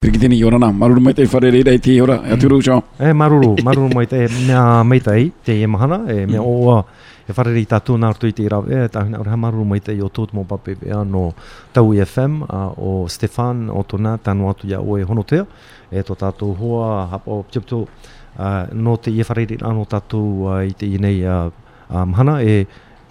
Tiriki tini i ora nā, maruru mai tei whare rei tei ora, e aturu ucho. E eh, maruru, maruru mai tei, mea mai tei, te e mahana, e mea mm. oa, e whare rei tātū nā rutu i tei rau, e eh, tāhuna ora, maruru mai tei o tōtu mō pape pe anō Tau e FM, o Stefan, o tōna, tānu atu ia oe honotea, e tō tātou hoa, hapo, tiptu, nō tei e whare rei anō tātou i tei nei mahana, e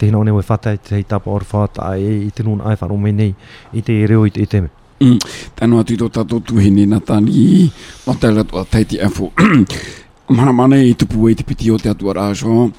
te hina one oe whata i tei tāpa orwha, tā e i tenu nā e whanomenei, i te reo i te teme. Mm. tanu atu to tato tu hine natani ma tala to atai ti afu mana mana i tupu e te piti o te atu arajo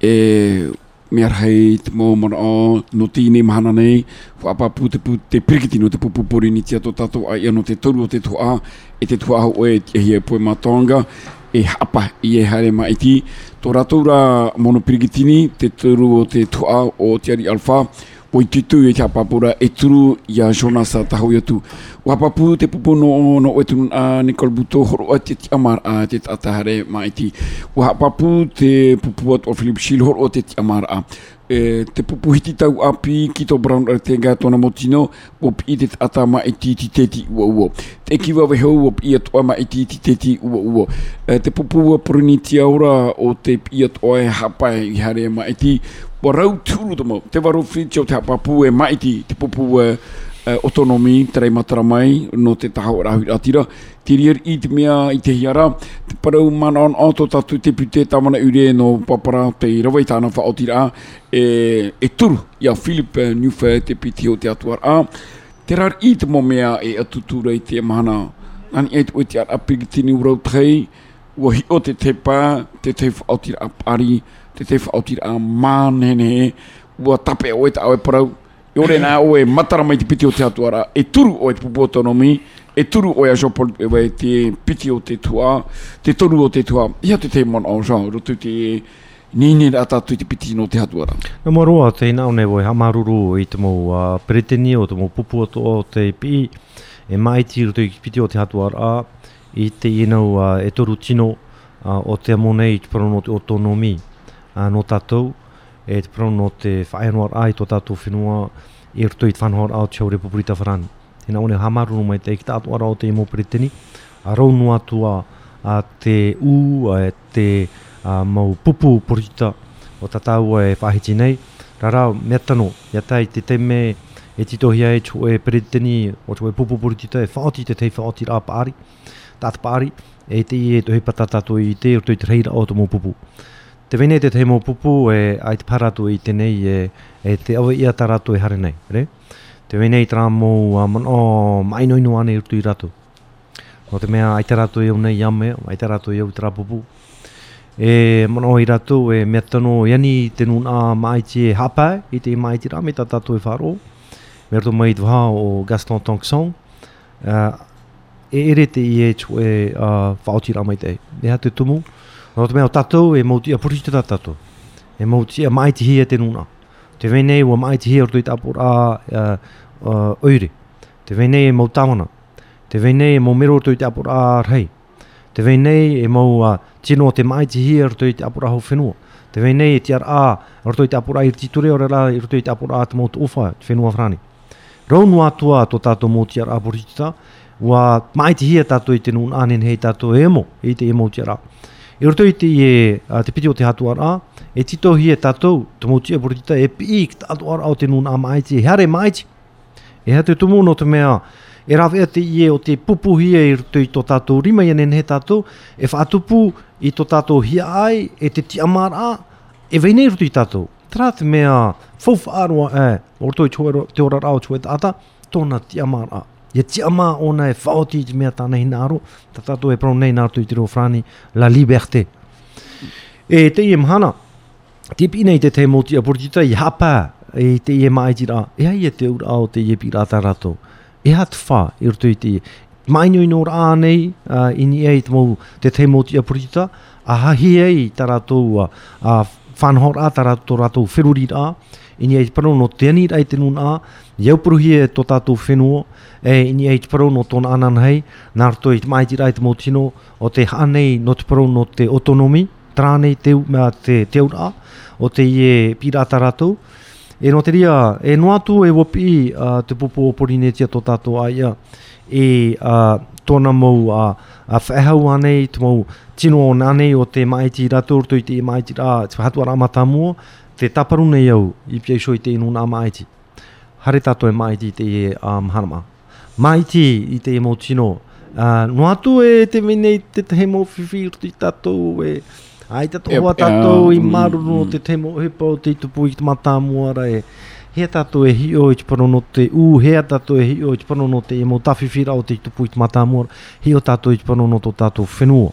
e me arhei te mō mana o no tīne mahana nei wha te pu te pirikiti no te pupupori ni tia to tato a ia no te toru o te tua e te tua hau e te hia e poe matonga e hapa i e haere mai ti tō ratoura mono pirikitini te toru o te tua o te ari alfa poititu e kia papura e turu i a Jonas Taho Yotu. Wa papu te pupo no o no e tunu a Nicole Buto horo a te tiamar a te tatahare maiti. Wa papu te pupu a to Philip Shil horo a te tiamar a. E, te pupu hiti tau api ki to Brown Artega tona motino wop i te tata maiti ti teti ua ua. Te ki waveho wop i atoa maiti e ti teti ua ua. E, te pupu a poruni tiaura o te i atoa e hapai i e hare maiti wa rau tūru tamo, te waro whiti o te hapapu e maiti, te pupu e uh, otonomi, eh, terei matara mai, no te taha o rahu atira, te rier i te mea i te hiara, te parau mana on ato tatu te pute tamana ure no papara te rawai tāna wha o tira, e, e i a Philip eh, Newfe te pute o te atuar a, te rar i te mea e atutura i te mahana, nani e te oi te ar apigitini urau tei, ua o te tepa, te teifu o tira apari, te te whaotira a mānene he, ua tape o e tāwe parau. I ore nā o e matara mai te piti o te atuara, e turu o e te pupoto nomi, e turu o e aso e wei te piti o te tua, te tonu o te tua. Ia te te mon au jau, rotu te nini rata tu te piti no te atuara. Nā mā roa, te ina o nei hamaruru i te mō uh, pretenio, o te mō pupoto o te pi, e mai tiro te piti o te atuara, i te inau uh, e toru tino uh, o te amonei te pranoti o tonomi no tātou e te prono no te whaenoar ai tō tātou whenua e rutu i te whanohar au te Republika Whanani. Tēnā one hamaru no mai te ki tātou arau te imo peritini, a rau no atua a te ū, a te a, mau pupu porita o tātou e whaheti nei. Rara, mea tano, ia te teme e titohia e tō e peritini o tō e pupu porita e whaoti te tei whaoti rā pāri, tātou pāri, e te i e tō he i te rutu i te reira o tō mō Pupu. te vene te te mo pupu e ai te paratu i te nei e, e te awa i ata re? Te vene i tra mo a man o urtu i ratu. O te mea ai te ratu e i unei iame, ai te E mono iratu, i ratu e, e mea tano i ani hapa i te mai e te rame ta tatu e wharo. Mea rato o Gaston Tongsong. e ere te i e chue uh, whaotira mai te. Eha te tumu. no te mea o tatou e mauti a purita tā tātou. E mauti a maiti hia te nuna. Te venei o maiti hia ordoi tā apura a oire. Te venei e mautamana. Te venei e maumero ordoi tā pura a rei. Te venei e mau a tino te maiti hia ordoi tā apura hau whenua. Te venei e tiar a ordoi tā pura i rititure o rela i ordoi tā pura a te mautu ufa te whenua whrani. Rau atua tō tātou mauti a purita wa maiti hia tātou i te nuna anen hei tātou e mo, e te e mauti E roto i te i e uh, te piti o te hatuara, e tito hi e tatou, te motia burutita e, e pi i ki te hatuara o te nuna a maiti, e hare maiti, e hea te tumu no te mea, e rawe a te i e o te pupu hi e roto i to tatou rima i ane nehe tatou, e whaatupu i to tatou hi ai, e te ti amara, e vei nei roto i tatou. Tra te mea, fofa arua e, o roto i te ora rao tona ti amara ia tia ma ona e whaoti i mea tāna hina aro, ta tato e prou nei nātu i te rōwhrāni, la liberté E te i mhana, te pina i te te moti a portita i hapa, e te i mai tira, e hai e te ura au te e i e pira ta rato, e hat wha i rutu i te i. Mainu i nō rā nei, uh, ini e i te, te te moti a portita, a hahi e i ta rato, uh, uh, whanhor a ta rato, rato whirurira, ini ai pano no teni rai tenu na yau pro hi e to ta tu fenu e ini ai pro no ton anan hai nar to it mai rai te motino o te hanei no te pro no te autonomi trane te me te te ura o te ye pirata rato e no te ria e no atu e wo pi a te popo polinetia to ta aia e a tona a a whaehau anei, tumou tino o nanei o te maiti ratur, tui te maiti rā, te whahatua rā matamua, te taparuna i au i pia iso i te inu nā maiti. Hare tato e maiti i te e um, hanama. Maiti i te i mō Uh, no atu e te mene i te te mō whiwhiru i tato e... Ai te tō hoa tato i um, maru no mm. te te mō he pau te i tupu i te matā muara e... Hea tato e hi o i te no te u, hea tato e hi o i te parono te i e mō tawhiwhira o te i tupu i te matā muara. Hea tato i te parono to tato whenua.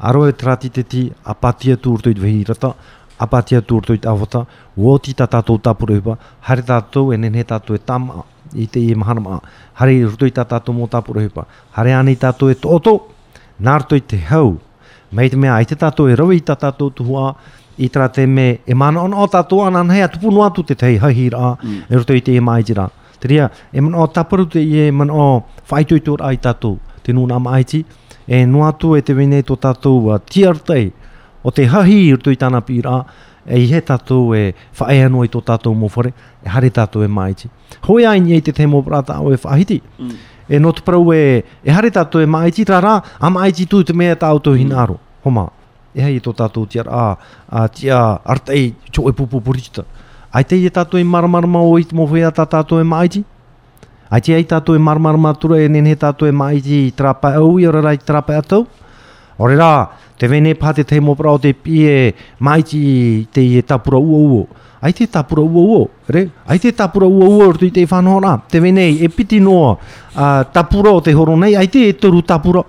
Aro e trati te ti, a patia tūrto i te apatia tūrto i tāwhata, wōti tā tātou tāpurehupa, hare tātou e nene tātou e tāma i te i e maharama, hare ruto e i tā tātou mō tāpurehupa, hare ani tātou e tōtō, nārto i te hau, mei te mea ai e rawi i tā tātou tuhua, i tā me e mana ona o tātou anan hea tupunu atu te tei hahi rā, mm. E te i mai jira. Te ria, e mana o tāpuru te i e mana o whaitoitur ai tātou, te nūna maaiti, e nuatu e te wenei tō tātou uh, tiartai, o te hahi i rutu i tāna pīra, e i he tātou e whae anu i tō tātou mōwhare, e hare tātou e maiti. Hoi ai nie i te te prata o e whahiti. Mm. E notu prau e, e hare tātou e maiti, tā rā, a maiti tū te mea tā auto hi nāro. Homa, e hei tō tātou tia a tia artei tō e pupu purichita. Ai te i tātou e maramarama o i te mōwhare a tā tātou e maiti? Ai te ai tātou e maramarama tūra e nene tātou e maiti i trapa au i ora rai trapa atau? Ore rā, te vene pā te mo o te pie mai ti te i e tapura ua uo. Ai te tapura ua uo, re? Ai te tapura ua uo rtu i te whanau rā. Te vene e piti noa uh, tapura o te horo nei, ai te e toru tapura.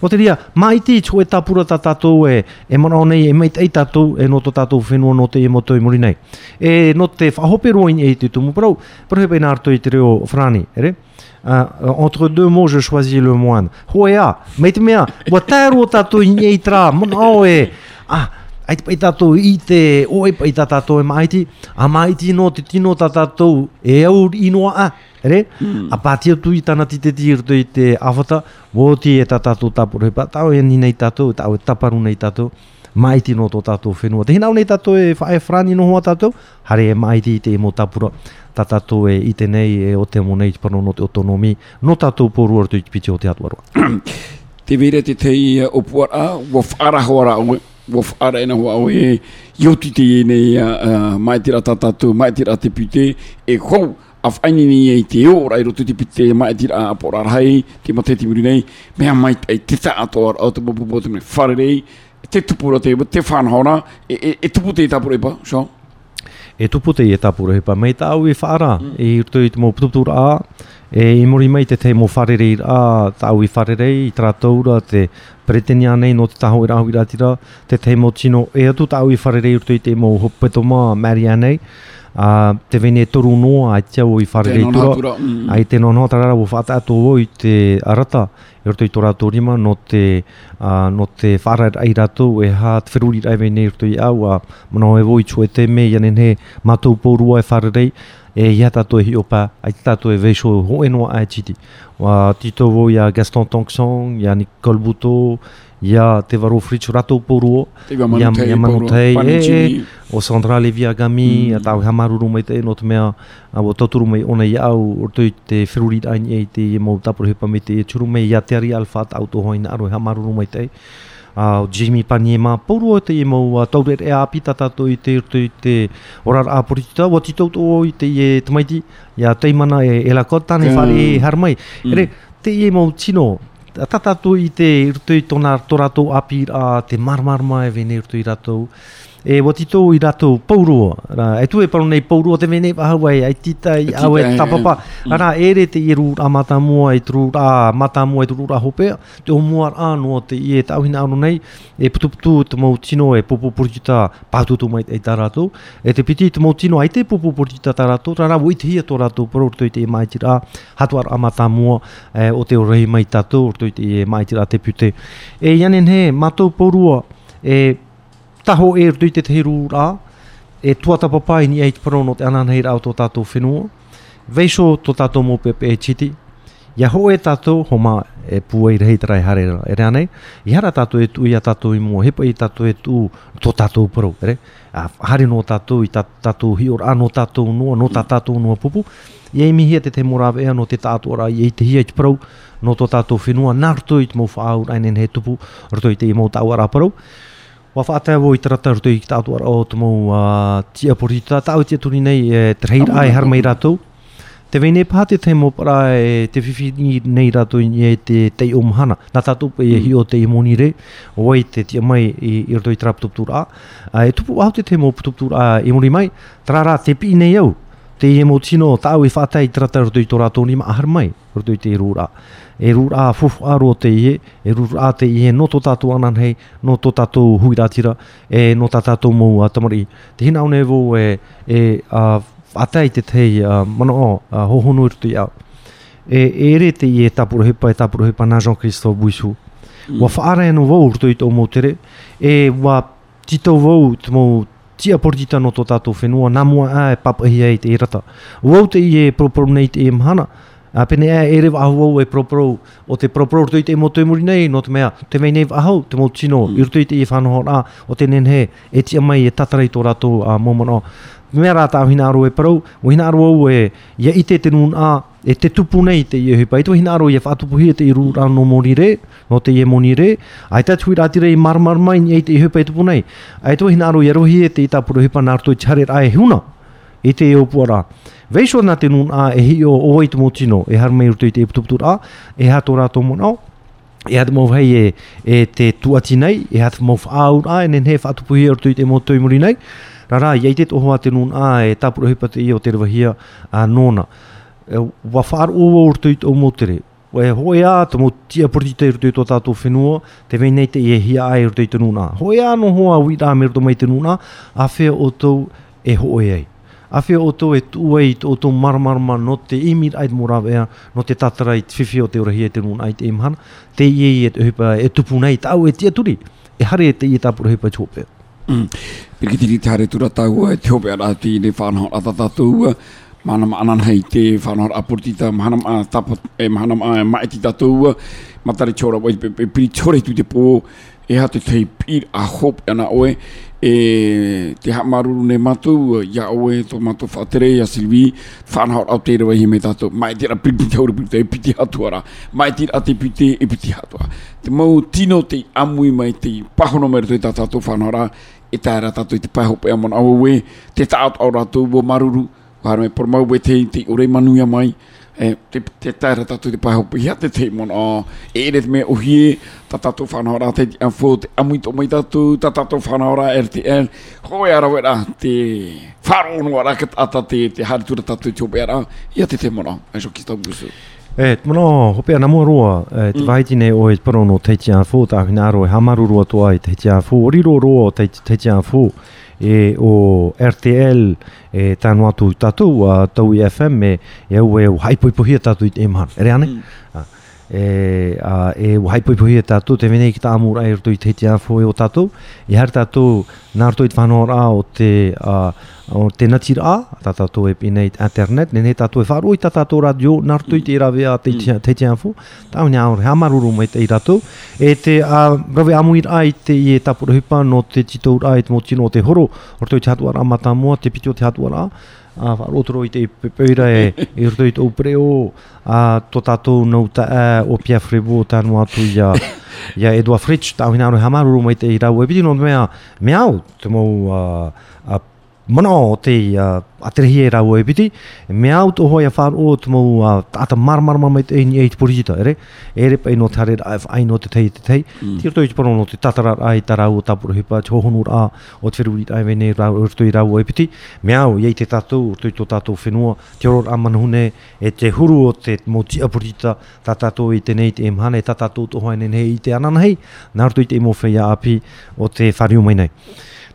Mo te ria, mai ti tō e tapura ta tatou e, e mana nei e mei tei tatou e noto tatou whenua no te e motoi muri nei. E no te whahoperoin e te tumu parau, pruhepe nā rtu i te reo frani, re? Hein, entre deux mots, je choisis le moine. Hoya, meitmea, watero tato nyeitra, mnaoe. Ah, ait pai ite, oi pai e maiti, a maiti no tino e au inoa ah, hmm. a. Re, a patia tu itana tite tir ite avata, voti e tato tapure, pa tau e ninei tato, tau e tato. mai ti no to tato whenua. Te hinau nei to e whae frani no noho ta to hare e mai ti te imo tapura ta to e i te e nei e o te mo nei pano no te otonomi, no tato poru ar tu i piti o te atuarua. te vire te te i uh, opuar e a, wa whara hoara aue, wa whara ena hoa aue, i oti te nei uh, uh, mai ti rata tato, mai ti rata pite, e ko a whaini ni e te o rai roto te pite mai e tira a porar hai, ke mate te muri nei, me mai te ta ato ar bo bopo bote me whare rei, te tupu ro te ipa, te whanhona, e, e, e tupu te i tapu ipa, so? E tupu te i e tapu ro ipa, mei tā ui e whara, mm. E i te mō pututura a, e i mori te te mō wharere i a, tā ui wharere i tra te pretenia nei no te taho i rahu i ratira, te te mō tino, e atu tā ui wharere i rutu te mō hupetoma, Marianne, a te venetoru no mm. e e a tia o i far leitura a te no nota rara o te arata e rotoi tora a, no te fara ai rato e ha te feruri rai vene i rotoi au a mano e voi chue te me matou pourua e far e i to e opa a i tato e veisho ho e noa a e chiti tito vo a Gaston Tonksong i a Nicole Buto i a te varo fritz o Sandra Levi Agami, mm. a tau ha te enot mea, a wo toturu mai ona ia au, o te whiruri ai e te ia mou tapuru hepa me te churu mei, ia te ari alfa ta auto hoina aro ha maruru te. A uh, Jimmy Paniema, pouru o te ia mou, a tau rea e a pita tato i te urtu i te orara a poritita, wa titou to i te ia tamaiti, ia teimana e elakota ne mm. whare e harmai. Mm. Ere, te ia chino tata tatato i te urtu i tona toratou api a te marmarma e vene urtu i ratou e wati ira i rato pauroa. Rā, e tu e nei pauroa te mene pahawai, ai titai, e awe, tapapa. ana mm. Rā, e re te i rūr a mata mua i mata mua i tūrū rā hopea, te o mua rā noa te i e tauhina anu nei, e putu putu te mau tino e popo porjita pātu tō mai e tā rato. E te piti te mau tino ai te popo porjita tā rato, rā rā, wai te hia tō rato, pero rato i te e mai tira, hatu ar a e, o te o rei mai tato, rato i te e mai tira te pute. E, janen he, mātou pauroa, e, taho e rutu te tehi rūrā, e tuata papai ni eit parono te anana hira o tō tātou whenua, veiso tō tātou mōpepe e chiti, ia ho e tātou ho mā e pua i rei tarai hare e rea nei, i hara tātou e tū, ia tātou i mua, hepa i tātou e tū, tō tātou paro, ere, a hari no tātou i tātou hi ora, no tātou nua, no tātou nua pupu, ia i mihi te te morawe ea no te tātou ora, i te hia i no tō tātou whenua, nā rutu i te mōwha aur, ai nene he tupu, rutu i te i mō tāu ara parou, Wa whaatea wo i tarata to i kita atuara o tumo uh, ti apuri tā tāu tia tuni nei e trahira ai har mai rātou. Te vei nei pāte te mo para e te whiwhi nei rātou i e te tei o na Nā tātou pa e hi o tei moni re, o ai te tia mai i, i rutu tu tarapu a Uh, e tupu au te te mo tuptura a e i mori mai, tarara te pi nei au te ia mo tino e tau i whātai trata rato i tō rato ma ahar mai rato i te rūra e rūra a fufu a rō te ie e rūra a te ie no tō tātou anan hei no tō tātou huirātira e no tā tātou mou a tamari te hina au nevo e, e a, whātai te tei mana o a, i rato i au e, e re te ie tāpura hepa e tāpura e hepa na Jean Christo Buisu wa mm. whaare no vau rato i tō mō tere e wa tito vau tō mō ti apordita no to tatou whenua, nā mua pap ahi irata. i e pro A pene ea ere vahau au e proporou o te proporou rutoite e motoe muri nei, no te mea, te mei nei vahau, te mo tino, mm. i rutoite i e whanoho o te nenhe, e tia mai e tatarai tō rato a momono. Mea rā tā hina aro e parou, o hina aro e ia i te tenu nā, e te tupu nei te i e hupa, e tō hina aro i e whātupu hi e te i rūra no mori re, no te ye e moni re, a e tātui rā tira i marmar mai ni e te i hupa i tupu nei, a e tō hina aro i e rohi e te i tāpura e hupa nā rutoi tiharer e huna e te eopu ara. Veisho nā te nun a e hi o o e i tumo tino, e haru mei rutu te e putuputu a, e hato rā tō mona o, e hatu mau hei e, e, te tuati nei, e hatu mau wha aur a, e nen hei whātupu hi e rutu i te mō tui muri nei, rā rā, iei te toho a te nun a e tāpura hipa te i o te rewa a nona. E, wa whāru o o rutu i tō mō tere, o e hoi a tō mō tia purti te rutu tō tātō whenua, te vei nei te i e hia a e rutu te nun a. Hoi a no hoa wira me rutu te nun a, a whea o tō e hoi ei a whia o tō e tūa i tō tō marmarma no te imir ait morawa ea, no te tatara i o te ora hia e te nun ait e mhana, te i e i e tuhipa e tupu nei tau e tia turi, e hare e mm. te i e tāpura hipa tūpe. Mm. Pirikiti ki tāre tura tau e te hope ti ne whanau rata tātou, mana ma anan hei te whanau rata apurtita, mana ma tapa e mana ma e maetita tātou, matare chora wai pe pe pe pe po e ha te tei pira a hop ana oe e te ha maruru ne matu ia oe tō matu whatere ya silvi whanau au te rewa hi me tato mai tira piti te ore piti e piti hatua ra mai tira a te e piti hatua te mau tino te amui mai tei pahono mai rato i tato whanau ra e tāra tato i te pai hopi e amon au oe te tato au ratu wo maruru wa por mau we te te ore manuia mai e te te tāra tatu te pāho pia te te mona e ere te mea uhi ta tatu whanahora te te anfo te muito mai tatu ta tatu whanahora er te er hoi ara wera te wharono ara kat ata te te haritura tatu te hope ara ia te te mona e so kita mbusu E, eh, mono, hope ana mo roa, eh, te mm. vaiti nei o e parono teiti anfo, ta hina aro e hamaru roa toa i teiti anfo, ori roa te o teiti anfo, e o RTL e tanu atu tatu a tau FM e e u e u haipoipohia i e man, ere ane? Mm. Ah. e а э вайпой eta та ту те мене кита амур айр ту те тя фо ё та ту яр та ту нар ту ит фанор а о те а о те на тир а та та ту эп a var otroite pepeira e irdoit opreo a totato nauta opia o pia frebo ta no atu ya ya edua fritz ta hinaru hamaru mo ira webi no mea a mono te uh, aterehi e rau e piti, me au to hoi a whan o tumo uh, ata marmar mai te eini eiti porijita, ere, ere pa ino te hare, ai no te thai te tei, mm. tira toi te parono te tatara ai ta rau o tapuru hipa, te hohonu ra o te whiruri ai vene rau urto i rau e piti, me au iei te tatou, urto i to tatou whenua, te oror a manhune e te huru o te mo ti a porijita, ta tatou i tenei te emhane, ta tatou to hoi he i te ananahei, nā urto i te imo whea api o te whariu mai nei.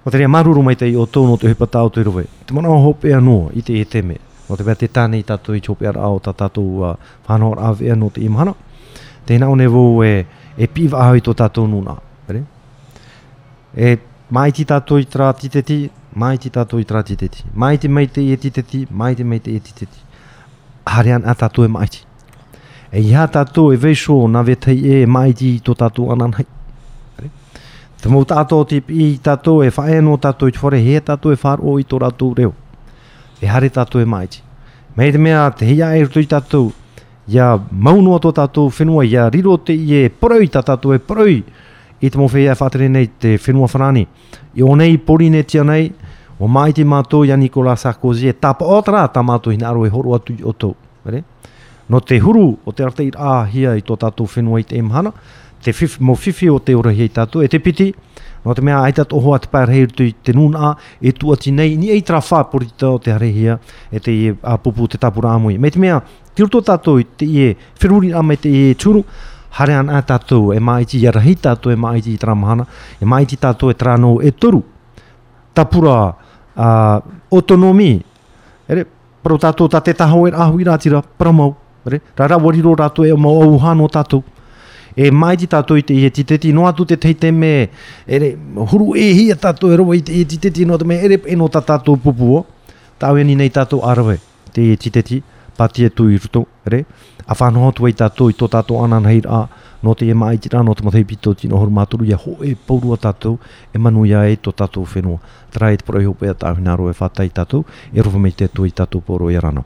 Ko te rea maruru mai te i o tō te hepa tāo te rove. Te mana o hopea no i te e teme. O te pēr te tāne i tātou i chopea rao tā tātou uh, whanau ar awhea te imahana. Te hina o ne e, uh, e piva ahau i tō tātou nuna. E mai ti tātou i tra titeti, mai ti tātou i tra titeti. Mai ti mai te i e titeti, mai ti mai te i e titeti. Harian a tātou e mai ti. E iha tātou e veisho na vetai e mai ti i tō tātou ananai. Te tato te i tato e whae no tato e whare he tato e far o i tō ratu reo. E hare tato e maiti. Mei te mea te hea e rutu i tato, ia maunua tō tato whenua, ia riro te i e porau tato e proi. i te mou whea e whatere nei te whenua whanani. I o nei pori ne tia nei, o mai te mato ia Nikola Sarkozy e tapa o tra ta mato hina aro e horu atu o tō. No te huru o te arte i a hia i to tato whenua i te emhana, te fif, mo fifi o te ora hei tātou, e te piti, no te mea aitat oho at pāra hei rutu te nūna, e tuati nei, ni ei trawha pori tau te harehia, e te i a pupu te tapura amui. Me te mea, te roto tātou i te i e whiruri ame te i e tūru, hare a tātou e maiti i arahi tātou e maiti i tramahana, e maiti tātou e tranou e toru, tapura a, otonomi, ere, pro tātou tā te taho e ahuira tira pramau, Re, rara wariro rātou e o mau auhano tātou, e mai ti tatou i te i e ti teti atu te teite me ere huru e hi a tatou e rowa i te i e ti teti me ere e no ta tatou pupu o tau e ni nei tatou arve te i e ti teti pati e tu i ruto re a whanoha tu i tatou i to tatou anan hei a no te e mai ti rā no te mathei pito tino horu maturu ia ho e paurua tatou e manuia e tō tatou whenua trai te proi hopea tāwhina aro e i tatou e rufa mei te tu i tatou poro i arana